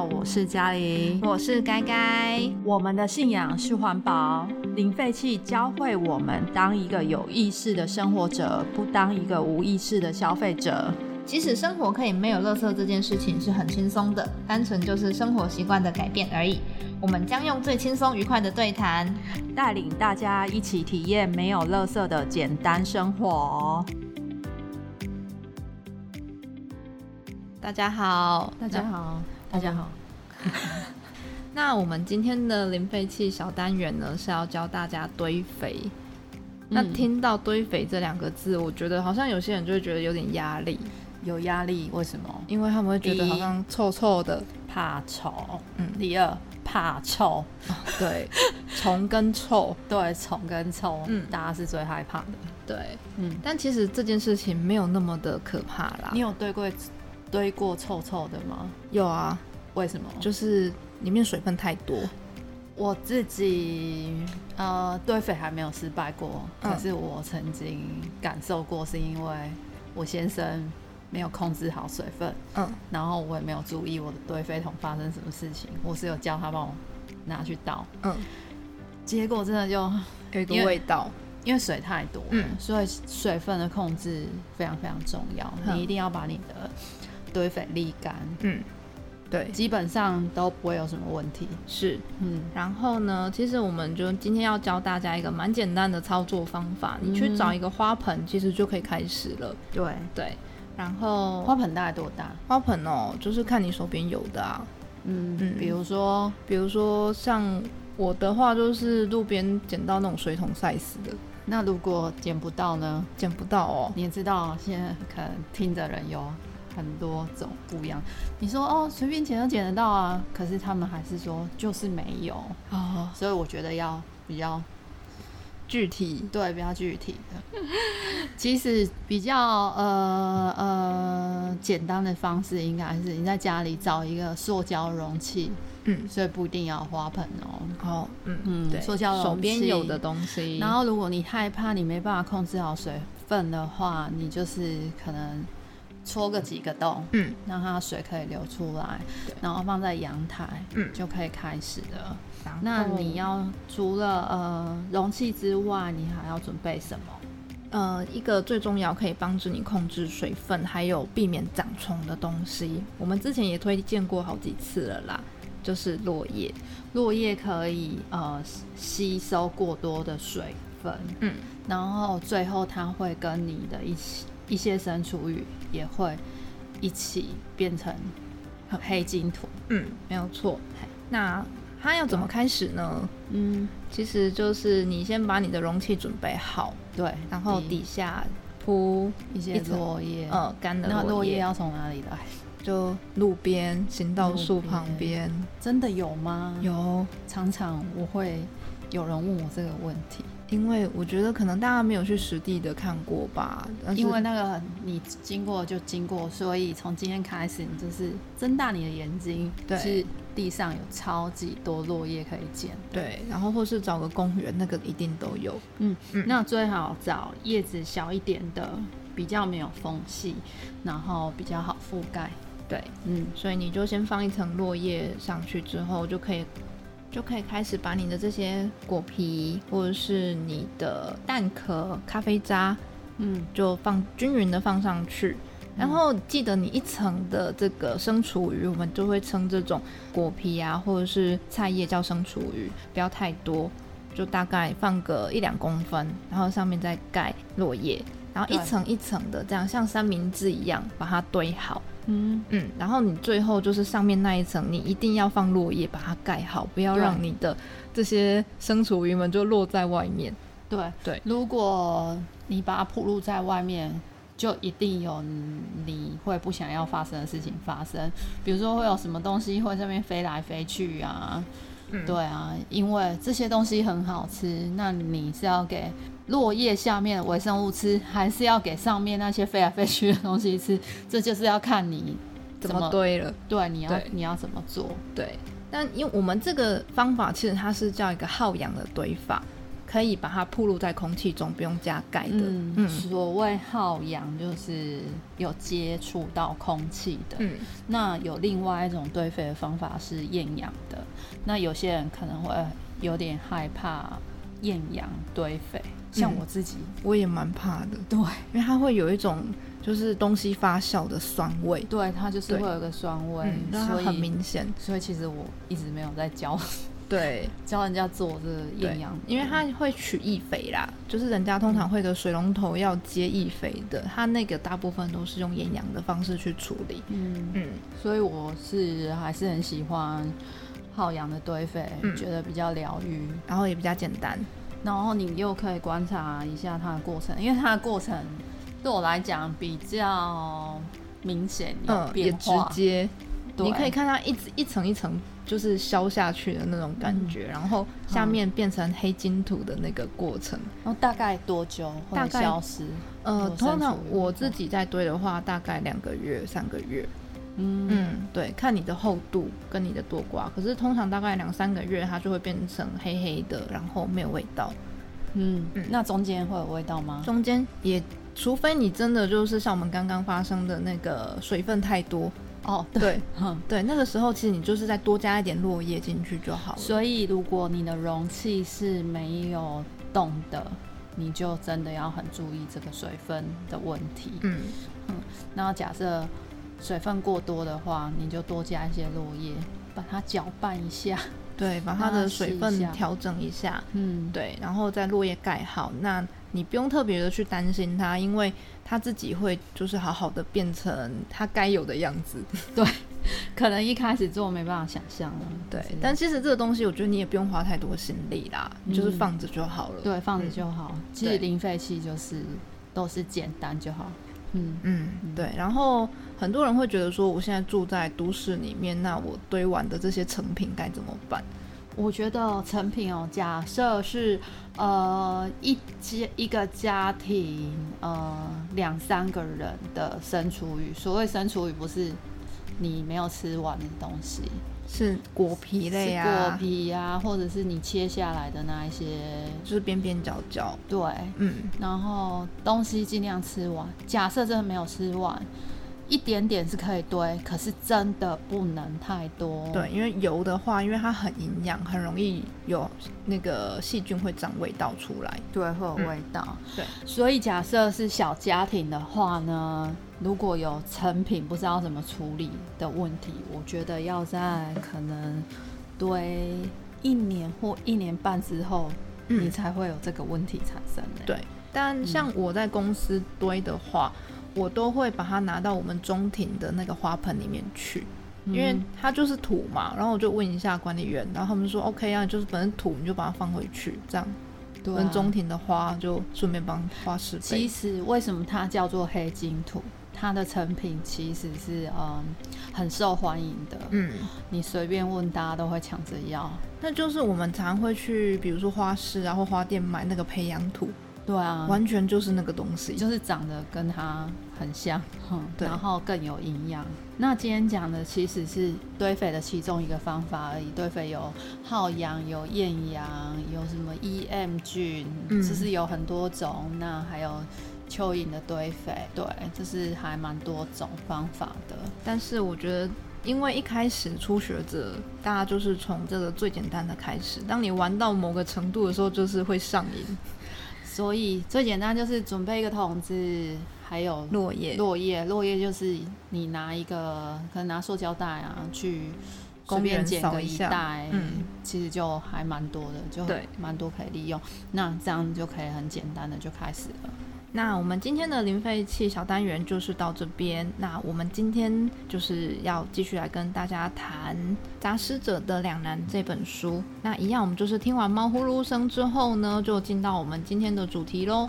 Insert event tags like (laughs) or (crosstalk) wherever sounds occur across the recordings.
好，我是嘉玲，我是该该。我们的信仰是环保，零废弃教会我们当一个有意识的生活者，不当一个无意识的消费者。即使生活可以没有垃圾这件事情是很轻松的，单纯就是生活习惯的改变而已。我们将用最轻松愉快的对谈，带领大家一起体验没有垃圾的简单生活。大家好，大家好，大家好。(laughs) 那我们今天的零废弃小单元呢，是要教大家堆肥。那听到堆肥这两个字，我觉得好像有些人就会觉得有点压力，有压力。为什么？因为他们会觉得好像臭臭的，怕臭。嗯，第二怕臭，对，(laughs) 虫跟臭，对，虫跟臭，嗯，大家是最害怕的。对，嗯，但其实这件事情没有那么的可怕啦。你有堆过？堆过臭臭的吗？有啊，为什么？就是里面水分太多。我自己呃堆肥还没有失败过，可是我曾经感受过，是因为我先生没有控制好水分，嗯，然后我也没有注意我的堆肥桶发生什么事情，我是有叫他帮我拿去倒，嗯，结果真的就有一个味道，因为水太多，嗯，所以水分的控制非常非常重要，你一定要把你的。堆肥沥干，嗯，对，基本上都不会有什么问题。是，嗯，然后呢，其实我们就今天要教大家一个蛮简单的操作方法，你去找一个花盆，其实就可以开始了。对对，然后花盆大概多大？花盆哦，就是看你手边有的啊。嗯嗯，比如说，比如说像我的话，就是路边捡到那种水桶 size 的。那如果捡不到呢？捡不到哦，你也知道，现在可能听的人有。很多种不一样，你说哦，随便捡都捡得到啊，可是他们还是说就是没有哦，所以我觉得要比较具体，对，比较具体的。(laughs) 其实比较呃呃简单的方式，应该是你在家里找一个塑胶容器，嗯，所以不一定要花盆哦。哦，嗯嗯，对，塑胶容器，手边有的东西。然后如果你害怕你没办法控制好水分的话，你就是可能。戳个几个洞，嗯，让它水可以流出来，然后放在阳台，嗯，就可以开始了。那你要除了呃容器之外，你还要准备什么？呃，一个最重要可以帮助你控制水分，还有避免长虫的东西，我们之前也推荐过好几次了啦，就是落叶。落叶可以呃吸收过多的水分，嗯，然后最后它会跟你的一起。一些生厨余也会一起变成黑金土。嗯，没有错。那它要怎么开始呢？嗯，其实就是你先把你的容器准备好，对，然后底下铺一些落叶，呃，干的落叶。那落叶要从哪里来？就路边、行道树旁边。真的有吗？有，常常我会有人问我这个问题。因为我觉得可能大家没有去实地的看过吧，因为那个你经过就经过，所以从今天开始你就是睁大你的眼睛，对是地上有超级多落叶可以捡，对，然后或是找个公园，那个一定都有，嗯嗯，那最好找叶子小一点的，比较没有缝隙，然后比较好覆盖，对，嗯，所以你就先放一层落叶上去之后就可以。就可以开始把你的这些果皮或者是你的蛋壳、咖啡渣，嗯，就放均匀的放上去。然后记得你一层的这个生厨余，我们就会称这种果皮啊或者是菜叶叫生厨余，不要太多，就大概放个一两公分，然后上面再盖落叶，然后一层一层的这样像三明治一样把它堆好。嗯嗯，然后你最后就是上面那一层，你一定要放落叶把它盖好，不要让你的这些生厨余们就落在外面。对对，如果你把它铺露在外面，就一定有你会不想要发生的事情发生，比如说会有什么东西会上面飞来飞去啊。对啊，因为这些东西很好吃，那你是要给。落叶下面的微生物吃，还是要给上面那些飞来飞去的东西吃？这就是要看你怎么堆了。对，你要你要怎么做？对，但因为我们这个方法其实它是叫一个耗氧的堆法，可以把它暴露在空气中，不用加盖的。嗯，所谓耗氧就是有接触到空气的。嗯，那有另外一种堆肥的方法是厌氧的。那有些人可能会有点害怕厌氧堆肥，像我自己，我也蛮怕的。对，因为它会有一种就是东西发酵的酸味。对，它就是会有个酸味，所以很明显。所以其实我一直没有在教。对，(laughs) 教人家做这个厌氧，因为它会取易肥啦，就是人家通常会的水龙头要接易肥的，它那个大部分都是用厌氧的方式去处理。嗯嗯，所以我是还是很喜欢耗氧的堆肥，觉得比较疗愈，然后也比较简单，然后你又可以观察一下它的过程，因为它的过程对我来讲比较明显，嗯，也直接。你可以看它一直一层一层就是消下去的那种感觉，然后下面变成黑金土的那个过程。然后大概多久会消失？呃，通常我自己在堆的话，大概两个月、三个月。嗯嗯，对，看你的厚度跟你的多寡。可是通常大概两三个月，它就会变成黑黑的，然后没有味道。嗯嗯，那中间会有味道吗？中间也，除非你真的就是像我们刚刚发生的那个水分太多。哦，对，(laughs) 对，那个时候其实你就是再多加一点落叶进去就好了。所以如果你的容器是没有动的，你就真的要很注意这个水分的问题。嗯嗯，那假设水分过多的话，你就多加一些落叶，把它搅拌一下。(laughs) 对，把它的水分调整一下。嗯，对，然后再落叶盖好。那你不用特别的去担心它，因为它自己会就是好好的变成它该有的样子。(laughs) (laughs) 对，可能一开始做没办法想象了。对，但其实这个东西我觉得你也不用花太多心力啦，你就是放着就好了。对，放着就好。其实零废弃就是都是简单就好。嗯嗯，对。然后很多人会觉得说，我现在住在都市里面，那我堆完的这些成品该怎么办？我觉得成品哦，假设是呃一家一个家庭呃两三个人的生厨余，所谓生厨余不是你没有吃完的东西。是果皮类啊，果皮啊，或者是你切下来的那一些，就是边边角角。对，嗯，然后东西尽量吃完。假设真的没有吃完。一点点是可以堆，可是真的不能太多。对，因为油的话，因为它很营养，很容易有那个细菌会长味道出来。对，会有味道。对，所以假设是小家庭的话呢，如果有成品不知道怎么处理的问题，我觉得要在可能堆一年或一年半之后，你才会有这个问题产生。对，但像我在公司堆的话。我都会把它拿到我们中庭的那个花盆里面去，因为它就是土嘛。然后我就问一下管理员，然后他们说 OK 啊，就是本身土你就把它放回去，这样，跟中庭的花就顺便帮花施肥。其实为什么它叫做黑金土？它的成品其实是嗯很受欢迎的，嗯，你随便问大家都会抢着要。那就是我们常会去，比如说花市啊或花店买那个培养土。对啊，完全就是那个东西，就是长得跟它很像，然后更有营养。那今天讲的其实是堆肥的其中一个方法而已。堆肥有耗氧、有厌氧、有什么 EM 菌，其实有很多种。那还有蚯蚓的堆肥，对，就是还蛮多种方法的。但是我觉得，因为一开始初学者，大家就是从这个最简单的开始。当你玩到某个程度的时候，就是会上瘾。所以最简单就是准备一个桶子，还有落叶。落叶，落叶就是你拿一个，可能拿塑胶袋啊，去公便捡个一袋，嗯，其实就还蛮多的，就蛮多可以利用。那这样就可以很简单的就开始了。那我们今天的零废弃小单元就是到这边。那我们今天就是要继续来跟大家谈《杂食者的两难》这本书。那一样，我们就是听完猫呼噜声之后呢，就进到我们今天的主题喽。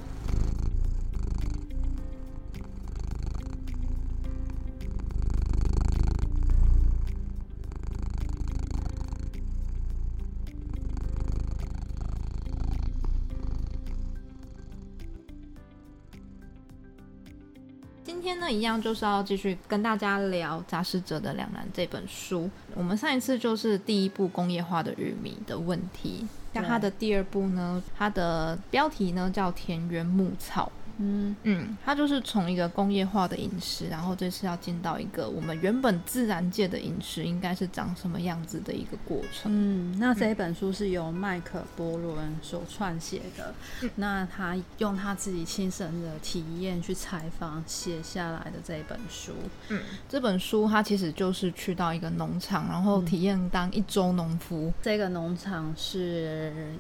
一样就是要继续跟大家聊《杂食者的两难》这本书。我们上一次就是第一部工业化的玉米的问题，那它的第二部呢，它的标题呢叫田园牧草。嗯嗯，它就是从一个工业化的饮食，然后这次要进到一个我们原本自然界的饮食应该是长什么样子的一个过程。嗯，那这一本书是由麦克波伦所撰写的，那他用他自己亲身的体验去采访写下来的这一本书。嗯，这本书他其实就是去到一个农场，然后体验当一周农夫。这个农场是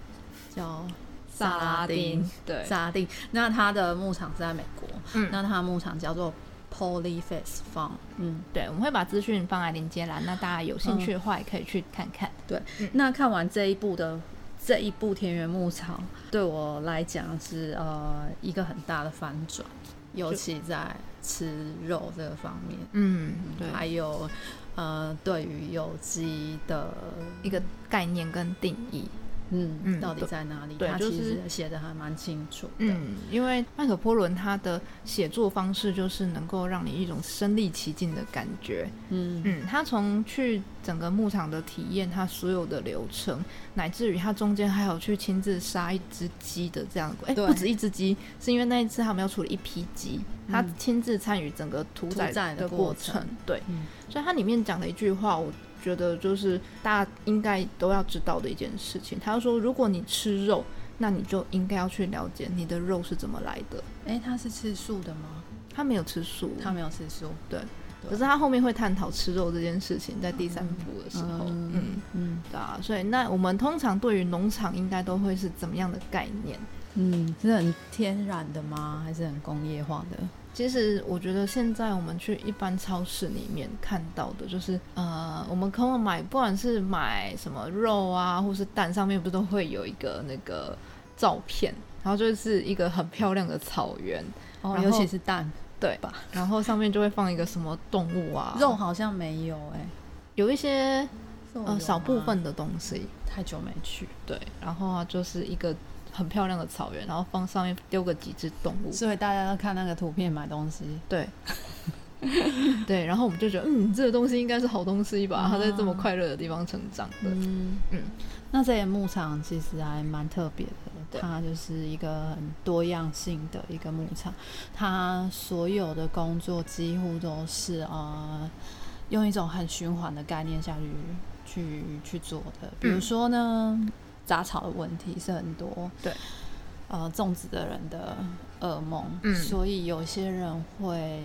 叫。萨拉丁，对，萨拉丁。那它的牧场是在美国，嗯，那它的牧场叫做 Polyface Farm，嗯，对，我们会把资讯放在链接栏，那大家有兴趣的话也可以去看看。对，那看完这一部的这一部田园牧场，对我来讲是呃一个很大的反转，尤其在吃肉这个方面，嗯，对，还有呃对于有机的一个概念跟定义。嗯嗯，到底在哪里？对，就是写的还蛮清楚。嗯，因为麦克波伦他的写作方式就是能够让你一种身临其境的感觉。嗯嗯，他从去整个牧场的体验，他所有的流程，乃至于他中间还有去亲自杀一只鸡的这样，哎，不止一只鸡，是因为那一次他们要处理一批鸡，他亲自参与整个屠宰的过程。对，所以他里面讲的一句话，我。觉得就是大家应该都要知道的一件事情。他说，如果你吃肉，那你就应该要去了解你的肉是怎么来的。哎，他是吃素的吗？他没有吃素，他没有吃素。对，可是他后面会探讨吃肉这件事情，在第三部的时候，嗯嗯，对啊。所以那我们通常对于农场应该都会是怎么样的概念？嗯，是很天然的吗？还是很工业化的？其实我觉得现在我们去一般超市里面看到的，就是呃，我们可能买不管是买什么肉啊，或是蛋，上面不是都会有一个那个照片，然后就是一个很漂亮的草原，哦，尤其是蛋，对吧？然后上面就会放一个什么动物啊，(laughs) 肉好像没有哎，有一些呃少部分的东西，太久没去，对，然后啊就是一个。很漂亮的草原，然后放上面丢个几只动物，所以大家都看那个图片买东西。对，(laughs) 对，然后我们就觉得，嗯，这个东西应该是好东西吧？它在这么快乐的地方成长的。嗯嗯，那这些牧场其实还蛮特别的，它就是一个很多样性的一个牧场，它所有的工作几乎都是啊，用一种很循环的概念下去去去做的。比如说呢？杂草的问题是很多，对，呃，种植的人的噩梦，嗯，所以有些人会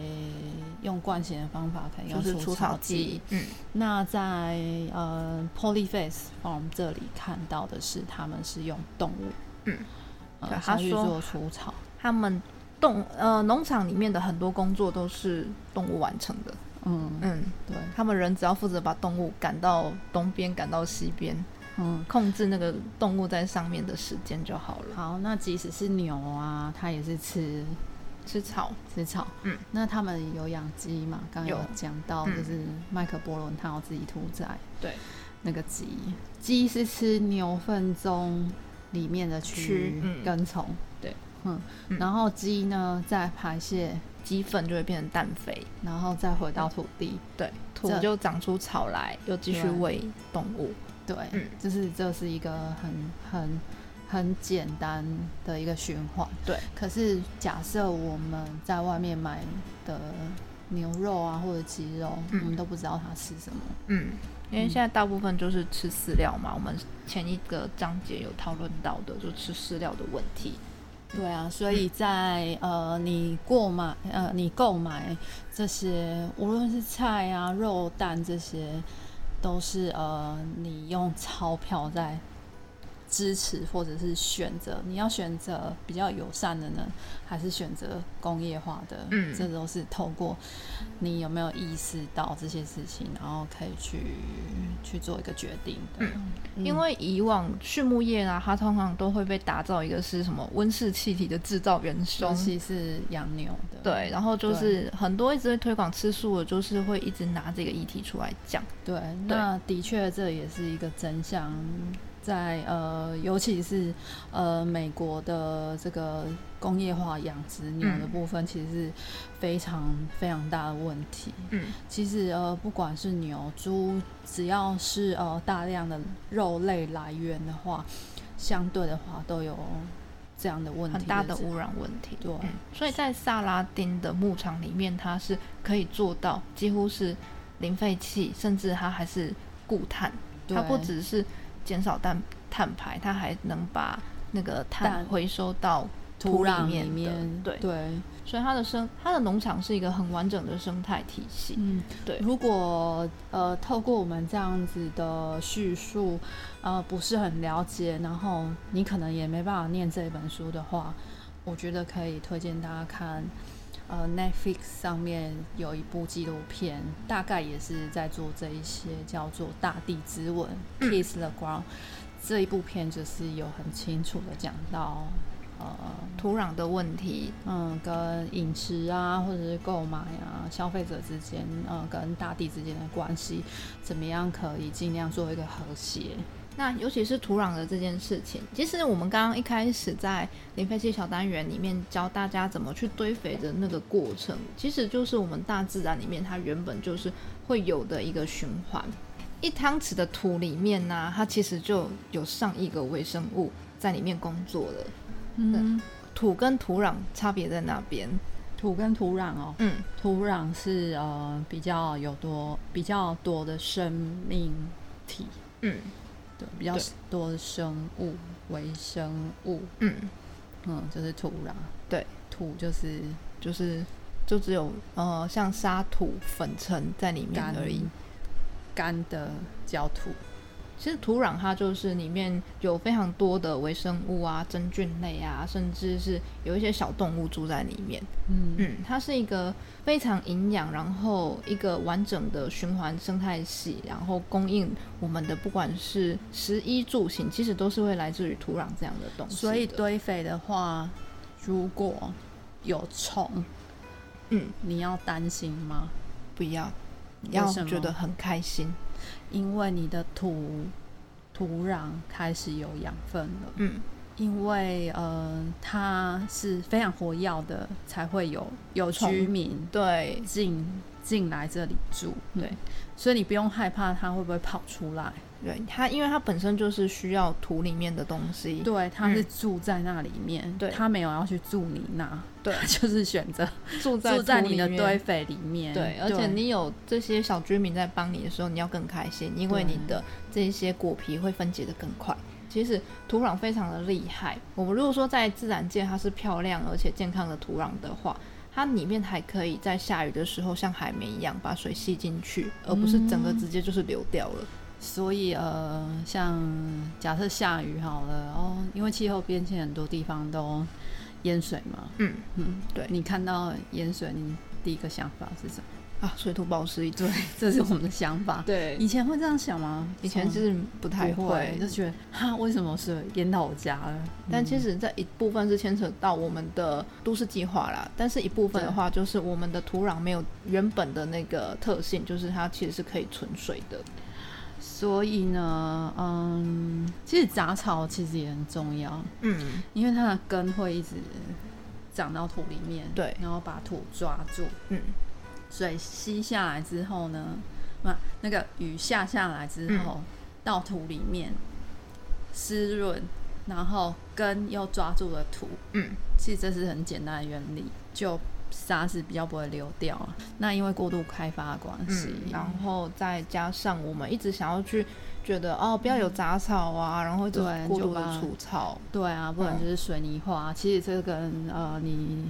用惯性的方法，可能用除草剂，嗯，那在呃 Polyface Farm 这里看到的是，他们是用动物，嗯，他去做除草，他们动呃农场里面的很多工作都是动物完成的，嗯嗯，对。他们人只要负责把动物赶到东边，赶到西边。嗯，控制那个动物在上面的时间就好了。好，那即使是牛啊，它也是吃吃草，吃草。嗯，那他们有养鸡嘛？刚有讲到，就是麦克波伦他要自己屠宰。对，那个鸡，鸡是吃牛粪中里面的蛆跟虫。对，嗯，然后鸡呢再排泄鸡粪就会变成氮肥，然后再回到土地。对，土就长出草来，又继续喂动物。对，就是这是一个很很很简单的一个循环。对，可是假设我们在外面买的牛肉啊或者鸡肉，我们都不知道它是什么。嗯，因为现在大部分就是吃饲料嘛。我们前一个章节有讨论到的，就吃饲料的问题。对啊，所以在呃，你购买呃，你购买这些无论是菜啊、肉、蛋这些。都是呃，你用钞票在支持或者是选择，你要选择比较友善的呢，还是选择工业化的？嗯，这都是透过你有没有意识到这些事情，然后可以去去做一个决定的。嗯，因为以往畜牧业啊，它通常都会被打造一个是什么温室气体的制造元凶，尤其是养牛的。对，然后就是很多一直会推广吃素的，就是会一直拿这个议题出来讲。对，那的确这也是一个真相。在呃，尤其是呃美国的这个工业化养殖牛的部分，其实是非常非常大的问题。嗯，其实呃，不管是牛、猪，只要是呃大量的肉类来源的话，相对的话都有这样的问题，很大的污染问题。对，所以在萨拉丁的牧场里面，它是可以做到几乎是零废弃，甚至它还是固碳，它不只是。减少碳碳排，它还能把那个碳回收到土壤里面。对对，所以它的生，它的农场是一个很完整的生态体系。嗯，对。如果呃，透过我们这样子的叙述，呃，不是很了解，然后你可能也没办法念这本书的话，我觉得可以推荐大家看。呃，Netflix 上面有一部纪录片，大概也是在做这一些，叫做《大地之吻》（Kiss the Ground）。这一部片就是有很清楚的讲到，呃，土壤的问题，嗯，跟饮食啊，或者是购买啊，消费者之间，呃，跟大地之间的关系，怎么样可以尽量做一个和谐。那尤其是土壤的这件事情，其实我们刚刚一开始在零废弃小单元里面教大家怎么去堆肥的那个过程，其实就是我们大自然里面它原本就是会有的一个循环。一汤匙的土里面呢，它其实就有上亿个微生物在里面工作了。嗯，土跟土壤差别在哪边？土跟土壤哦，嗯，土壤是呃比较有多比较多的生命体，嗯。对，比较多的生物，微生物，嗯。嗯，就是土壤，对，土就是就是就只有呃像沙土粉尘在里面而已，干的焦土。其实土壤它就是里面有非常多的微生物啊、真菌类啊，甚至是有一些小动物住在里面。嗯嗯，它是一个非常营养，然后一个完整的循环生态系，然后供应我们的不管是食衣住行，其实都是会来自于土壤这样的东西。所以堆肥的话，如果有虫，嗯，你要担心吗？不要，要觉得很开心。因为你的土土壤开始有养分了，嗯，因为呃它是非常活跃的，才会有有居民对进进来这里住，对，所以你不用害怕它会不会跑出来。对它，因为它本身就是需要土里面的东西。对，它是住在那里面。对，它没有要去住你那。对，(laughs) 就是选择住在住在你的堆肥里面。对，而且你有这些小居民在帮你的时候，你要更开心，因为你的这些果皮会分解的更快。其实土壤非常的厉害。我们如果说在自然界它是漂亮而且健康的土壤的话，它里面还可以在下雨的时候像海绵一样把水吸进去，而不是整个直接就是流掉了。所以呃，像假设下雨好了哦，因为气候变迁，很多地方都淹水嘛。嗯嗯，对。你看到淹水，你第一个想法是什么？啊，水土保持一对，(laughs) 这是我们的想法。对，以前会这样想吗？以前是不太会，就觉得哈，为什么是淹到我家了？但其实这一部分是牵扯到我们的都市计划啦，但是一部分的话，就是我们的土壤没有原本的那个特性，就是它其实是可以存水的。所以呢，嗯，其实杂草其实也很重要，嗯，因为它的根会一直长到土里面，对，然后把土抓住，嗯，水吸下来之后呢，那那个雨下下来之后，到土里面湿润，然后根又抓住了土，嗯，其实这是很简单的原理，就。沙是比较不会流掉，那因为过度开发的关系，然后再加上我们一直想要去觉得哦，不要有杂草啊，然后就过度的除草，对啊，不然就是水泥化。其实这个呃，你。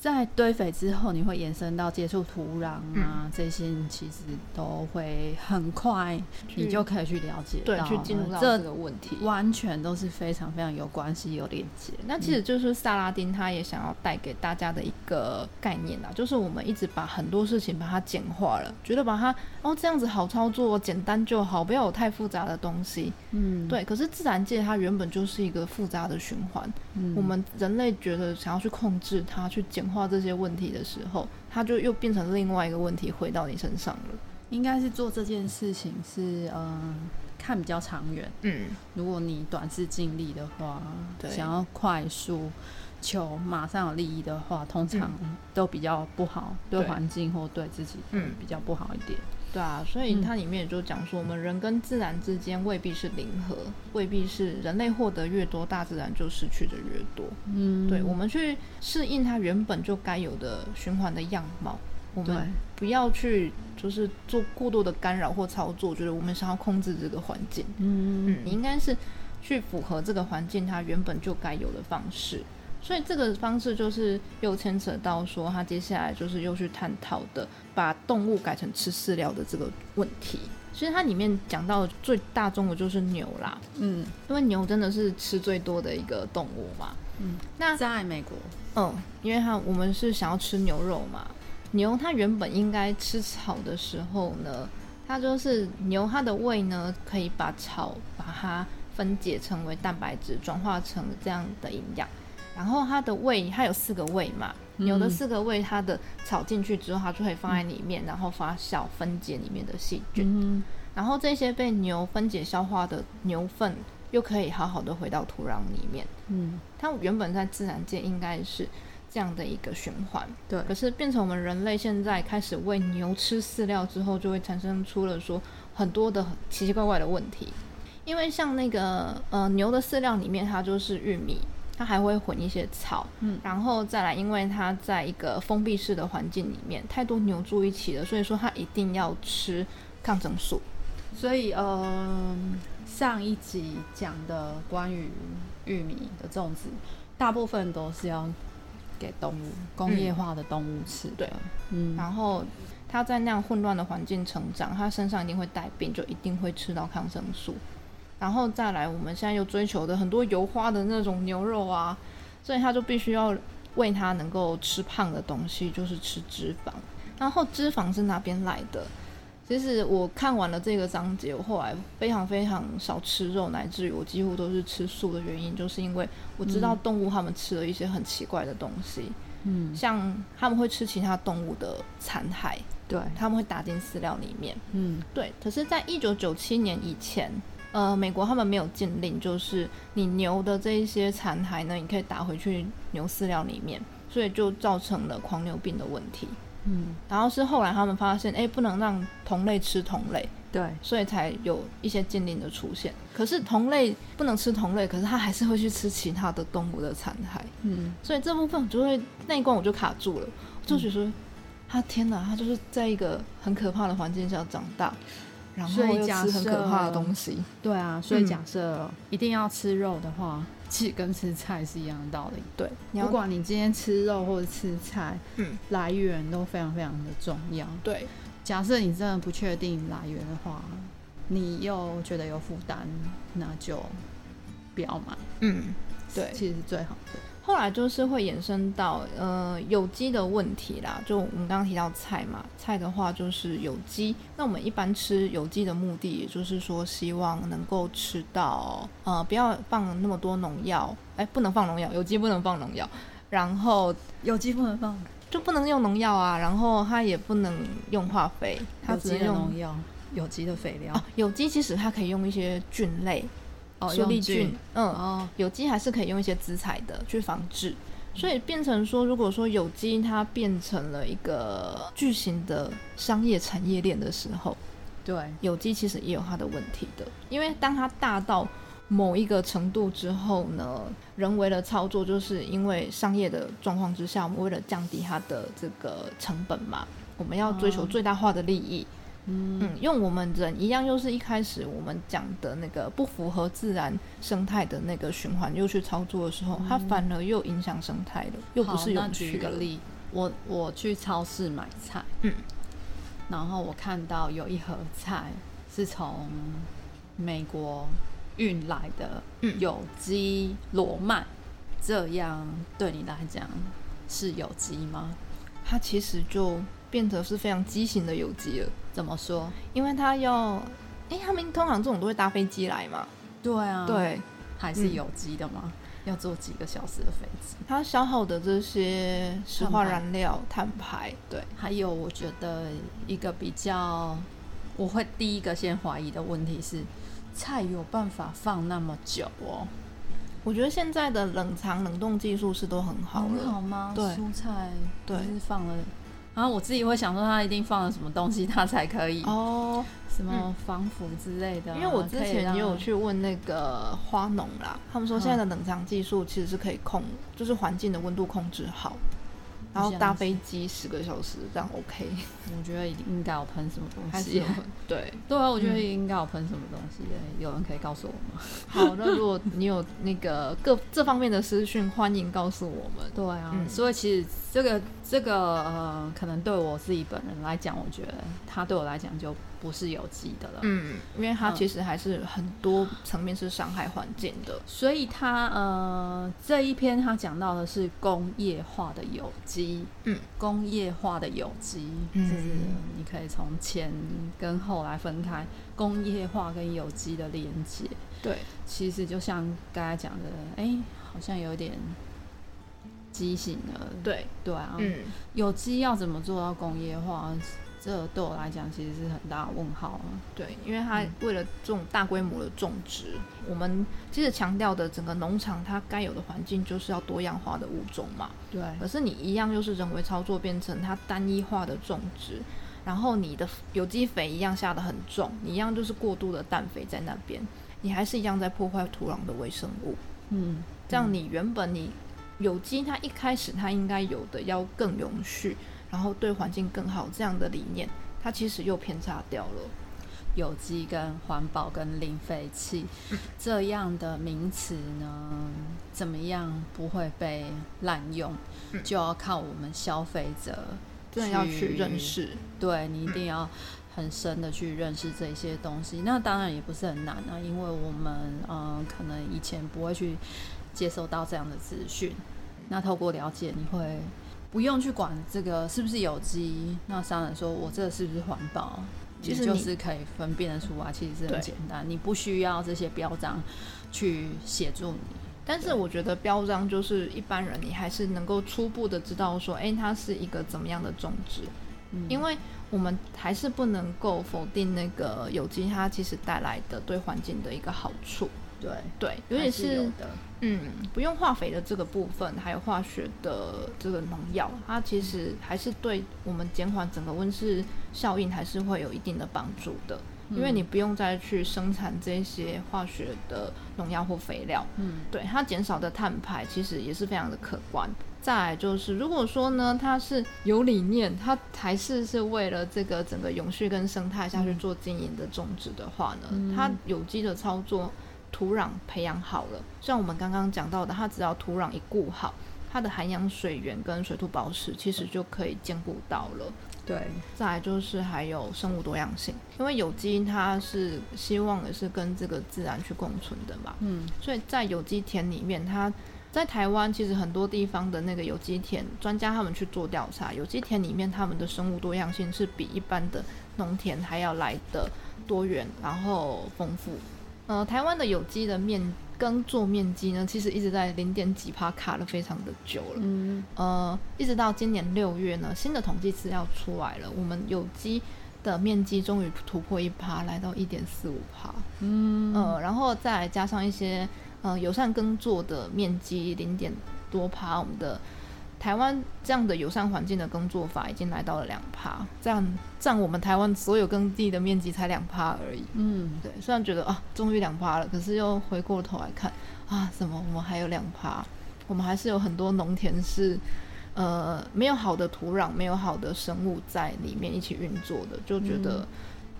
在堆肥之后，你会延伸到接触土壤啊，这些其实都会很快，你就可以去了解到，去进入到这个问题，完全都是非常非常有关系、有连接。那其实就是萨拉丁他也想要带给大家的一个概念啊，就是我们一直把很多事情把它简化了，觉得把它哦这样子好操作、简单就好，不要有太复杂的东西。嗯，对。可是自然界它原本就是一个复杂的循环，嗯，我们人类觉得想要去控制它、去简化这些问题的时候，它就又变成另外一个问题回到你身上了。应该是做这件事情是，嗯，看比较长远。嗯，如果你短视尽力的话，对想要快速求马上有利益的话，通常都比较不好，对对环境或对自己嗯比较不好一点。对啊，所以嗯它里面也就讲说，我们人跟自然之间未必是零和，未必是人类获得越多，大自然就失去的越多。嗯，对，我们去适应它原本就该有的循环的样貌，我们不要去就是做过多的干扰或操作，觉得我们想要控制这个环境。嗯嗯，你应该是去符合这个环境它原本就该有的方式。所以这个方式就是又牵扯到说，他接下来就是又去探讨的，把动物改成吃饲料的这个问题。其实它里面讲到最大众的就是牛啦，嗯因为牛真的是吃最多的一个动物嘛。嗯，那在美国，嗯，因为它我们是想要吃牛肉嘛，牛它原本应该吃草的时候呢，它就是牛它的胃呢可以把草把它分解成为蛋白质，转化成这样的营养。然后它的胃它有四个胃嘛，牛的嗯四个胃，它的草进去之后，它就可以放在里面，然后发酵分解里面的细菌。嗯然后这些被牛分解消化的牛粪，又可以好好的回到土壤里面。嗯，它原本在自然界应该是这样的一个循环，对，可是变成我们人类现在开始喂牛吃饲料之后，就会产生出了说很多的奇奇怪怪的问题。因为像那个呃牛的饲料里面，它就是玉米，它还会混一些草，嗯然后再来，因为它在一个封闭式的环境里面，太多牛住一起了，所以说它一定要吃抗生素。所以呃，上一集讲的关于玉米的种植，大部分都是要给动物工业化的动物吃的。对，嗯，然后它在那样混乱的环境成长，它身上一定会带病，就一定会吃到抗生素。然后再来，我们现在又追求的很多油花的那种牛肉啊，所以它就必须要喂它能够吃胖的东西，就是吃脂肪。然后脂肪是哪边来的？其实我看完了这个章节，我后来非常非常少吃肉，乃至于我几乎都是吃素的原因，就是因为我知道动物它们吃了一些很奇怪的东西。嗯，像他们会吃其他动物的残骸，对，他们会打进饲料里面。嗯对，可是，在一九九七年以前，呃，美国他们没有禁令，就是你牛的这一些残骸呢，你可以打回去牛饲料里面，所以就造成了狂牛病的问题。嗯，然后是后来他们发现，哎，不能让同类吃同类，对，所以才有一些禁令的出现。可是同类不能吃同类，可是它还是会去吃其他的动物的残骸。嗯所以这部分我就会那一关我就卡住了，我就觉得说，他天哪，他就是在一个很可怕的环境下长大，然后又吃很可怕的设东西。对啊，所以嗯假设一定要吃肉的话，其实跟吃菜是一样的道理。对，不管你今天吃肉或者吃菜，嗯，来源都非常非常的重要。对假设你真的不确定来源的话，你又觉得有负担，那就不要买。嗯对。其实是最好的。后来就是会延伸到呃有机的问题啦，就我们刚刚提到菜嘛，菜的话就是有机。那我们一般吃有机的目的，也就是说希望能够吃到呃不要放那么多农药，哎不能放农药，有机不能放农药，然后有机不能放，就不能用农药啊，然后它也不能用化肥，它只能用农药，有机的肥料哦，有机其实它可以用一些菌类，哦，苏力用菌，嗯，哦，有机还是可以用一些资材的去防治，所以变成说，如果说有机它变成了一个巨型的商业产业链的时候，对，有机其实也有它的问题的，因为当它大到某一个程度之后呢，人为的操作就是因为商业的状况之下，我们为了降低它的这个成本嘛，我们要追求哦。最大化的利益，嗯嗯，用我们人一样，又是一开始我们讲的那个不符合自然生态的那个循环，又去操作的时候，它反而又影响生态了，又不好是永那举。个例，我我去超市买菜，嗯，然后我看到有一盒菜是从美国运来的嗯有机罗曼，这样对你来讲是有机吗？它其实就变得是非常畸形的有机了，怎么说？因为它要，哎、他们通常这种都会搭飞机来嘛，对啊，，对，嗯还是有机的吗？要坐几个小时的飞机？它消耗的这些石化燃料、碳排，对，还有，我觉得一个比较我会第一个先怀疑的问题是，菜有办法放那么久哦？我觉得现在的冷藏冷冻技术是都很好了，很好吗？对蔬菜对就是放了，然后我自己会想说，它一定放了什么东西，它才可以哦。什么防腐之类的啊、因为我之前也有去问那个花农啦，他们说现在的冷藏技术其实是可以控，就是环境的温度控制好，然后搭飞机十个小时这样 OK。我觉得应该有喷什么东西，对，对啊，我觉得应该有喷什么东西。的，有人可以告诉我吗？(laughs) 好，那如果你有那个各这方面的私讯，欢迎告诉我们。对啊，嗯。所以其实这个这个呃，可能对我自己本人来讲，我觉得它对我来讲就不是有机的了。嗯，因为它其实还是很多层面是伤害环境的。所以它呃这一篇它讲到的是工业化的有机，嗯，工业化的有机，嗯。就是你可以从前跟后来分开，工业化跟有机的连接，对，其实就像刚才讲的，哎、好像有点畸形了。对，对啊，嗯，有机要怎么做到工业化？这对我来讲其实是很大的问号啊。对，因为它为了这种大规模的种植，我们其实强调的整个农场它该有的环境就是要多样化的物种嘛。对，可是你一样又是人为操作变成它单一化的种植，然后你的有机肥一样下得很重，你一样就是过度的氮肥在那边，你还是一样在破坏土壤的微生物。嗯，这样你原本你有机它一开始它应该有的要更永续，然后对环境更好这样的理念，它其实又偏差掉了。有机跟环保跟零废弃、(laughs) 这样的名词呢，怎么样不会被滥用，嗯就要靠我们消费者真的要去认。识，对你一定要很深的去认识这些东西。那当然也不是很难啊，因为我们嗯、呃可能以前不会去接收到这样的资讯。那透过了解，你会不用去管这个是不是有机。那商人说我这个是不是环保？其实就是可以分辨得出啊，其实是很简单，你不需要这些标章去协助你。但是我觉得标章就是一般人你还是能够初步的知道说，哎、它是一个怎么样的种植，嗯因为我们还是不能够否定那个有机它其实带来的对环境的一个好处。对，对，尤其还是有的。嗯，不用化肥的这个部分，还有化学的这个农药，它其实还是对我们减缓整个温室效应还是会有一定的帮助的。因为你不用再去生产这些化学的农药或肥料，嗯，对它减少的碳排其实也是非常的可观。再来就是，如果说呢，它是有理念，它还是是为了这个整个永续跟生态下去做经营的种植的话呢，嗯。它有机的操作，土壤培养好了，像我们刚刚讲到的，它只要土壤一顾好，它的涵养水源跟水土保持其实就可以兼顾到了。对，再来就是还有生物多样性，因为有机它是希望也是跟这个自然去共存的嘛，嗯，所以在有机田里面，它在台湾其实很多地方的那个有机田，专家他们去做调查，有机田里面他们的生物多样性是比一般的农田还要来的多元，然后丰富。呃，台湾的有机的面耕作面积呢，其实一直在零点几趴卡了非常的久了。嗯，呃，一直到今年六月呢，新的统计资料出来了，我们有机的面积终于突破一趴，来到一点四五趴。嗯，呃，然后再加上一些呃友善耕作的面积零点多趴，我们的台湾这样的友善环境的耕作法已经来到了两趴，这样占我们台湾所有耕地的面积才两趴而已。嗯，对，虽然觉得啊，终于两趴了，可是又回过头来看啊，怎么我们还有两趴？我们还是有很多农田是呃没有好的土壤，没有好的生物在里面一起运作的，就觉得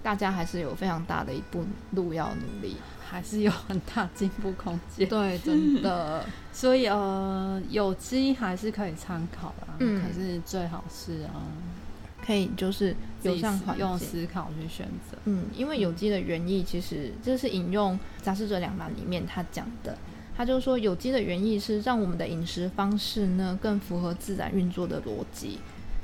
大家还是有非常大的一步路要努力。还是有很大进步空间。(laughs) 对，真的，(laughs) 所以呃，有机还是可以参考啦，嗯可是最好是啊，可以就是自己友善环用。思考去选择。嗯，因为有机的原意其实这是引用《杂志者两难》里面他讲的，他就说有机的原意是让我们的饮食方式呢更符合自然运作的逻辑，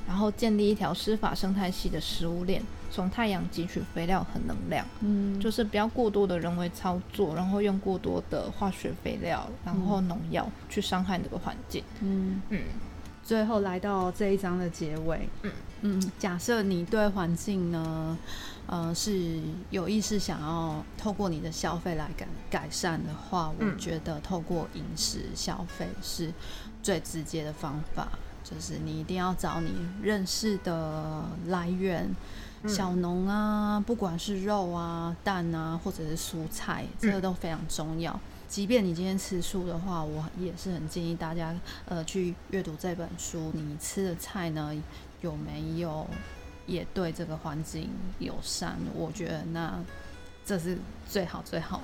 然后建立一条施法生态系的食物链，从太阳汲取肥料和能量，嗯，就是不要过多的人为操作，然后用过多的化学肥料，然后农药去伤害那个环境。嗯，嗯，最后来到这一章的结尾，嗯。嗯，假设你对环境呢，呃，是有意识想要透过你的消费来改改善的话，我觉得透过饮食消费是最直接的方法，就是你一定要找你认识的来源，小农啊，不管是肉啊、蛋啊，或者是蔬菜，这个都非常重要。即便你今天吃素的话，我也是很建议大家，呃，去阅读这本书。你吃的菜呢，有没有也对这个环境友善？我觉得那这是最好最好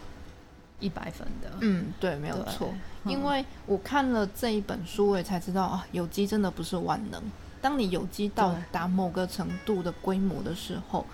一百分的。嗯，对，没有错。因为我看了这一本书，我也才知道啊，有机真的不是万能。当你有机到达某个程度的规模的时候。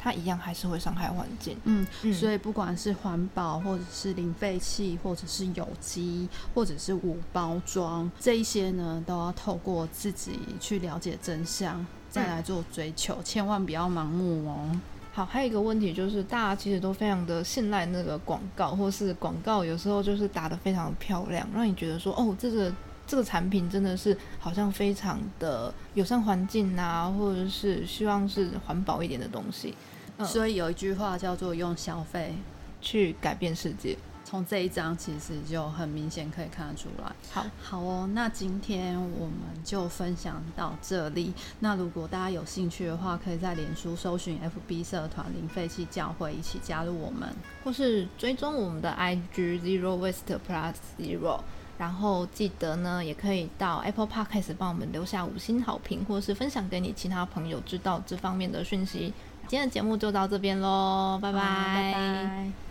它一样还是会伤害环境，嗯，所以不管是环保，或者是零废弃，或者是有机，或者是无包装，这一些呢，都要透过自己去了解真相，再来做追求，千万不要盲目哦。好，还有一个问题就是，大家其实都非常的信赖那个广告，或是广告有时候就是打得非常漂亮，让你觉得说，哦，这个。这个产品真的是好像非常的友善环境啊，或者是希望是环保一点的东西。所以有一句话叫做“用消费去改变世界”。从这一章其实就很明显可以看得出来。好，好哦，那今天我们就分享到这里。那如果大家有兴趣的话，可以在脸书搜寻 FB 社团零废弃教会，一起加入我们，或是追踪我们的 IG Zero Waste Plus Zero。然后记得呢，也可以到 Apple Podcast 帮我们留下五星好评，或是分享给你其他朋友知道这方面的讯息。今天的节目就到这边喽，拜拜。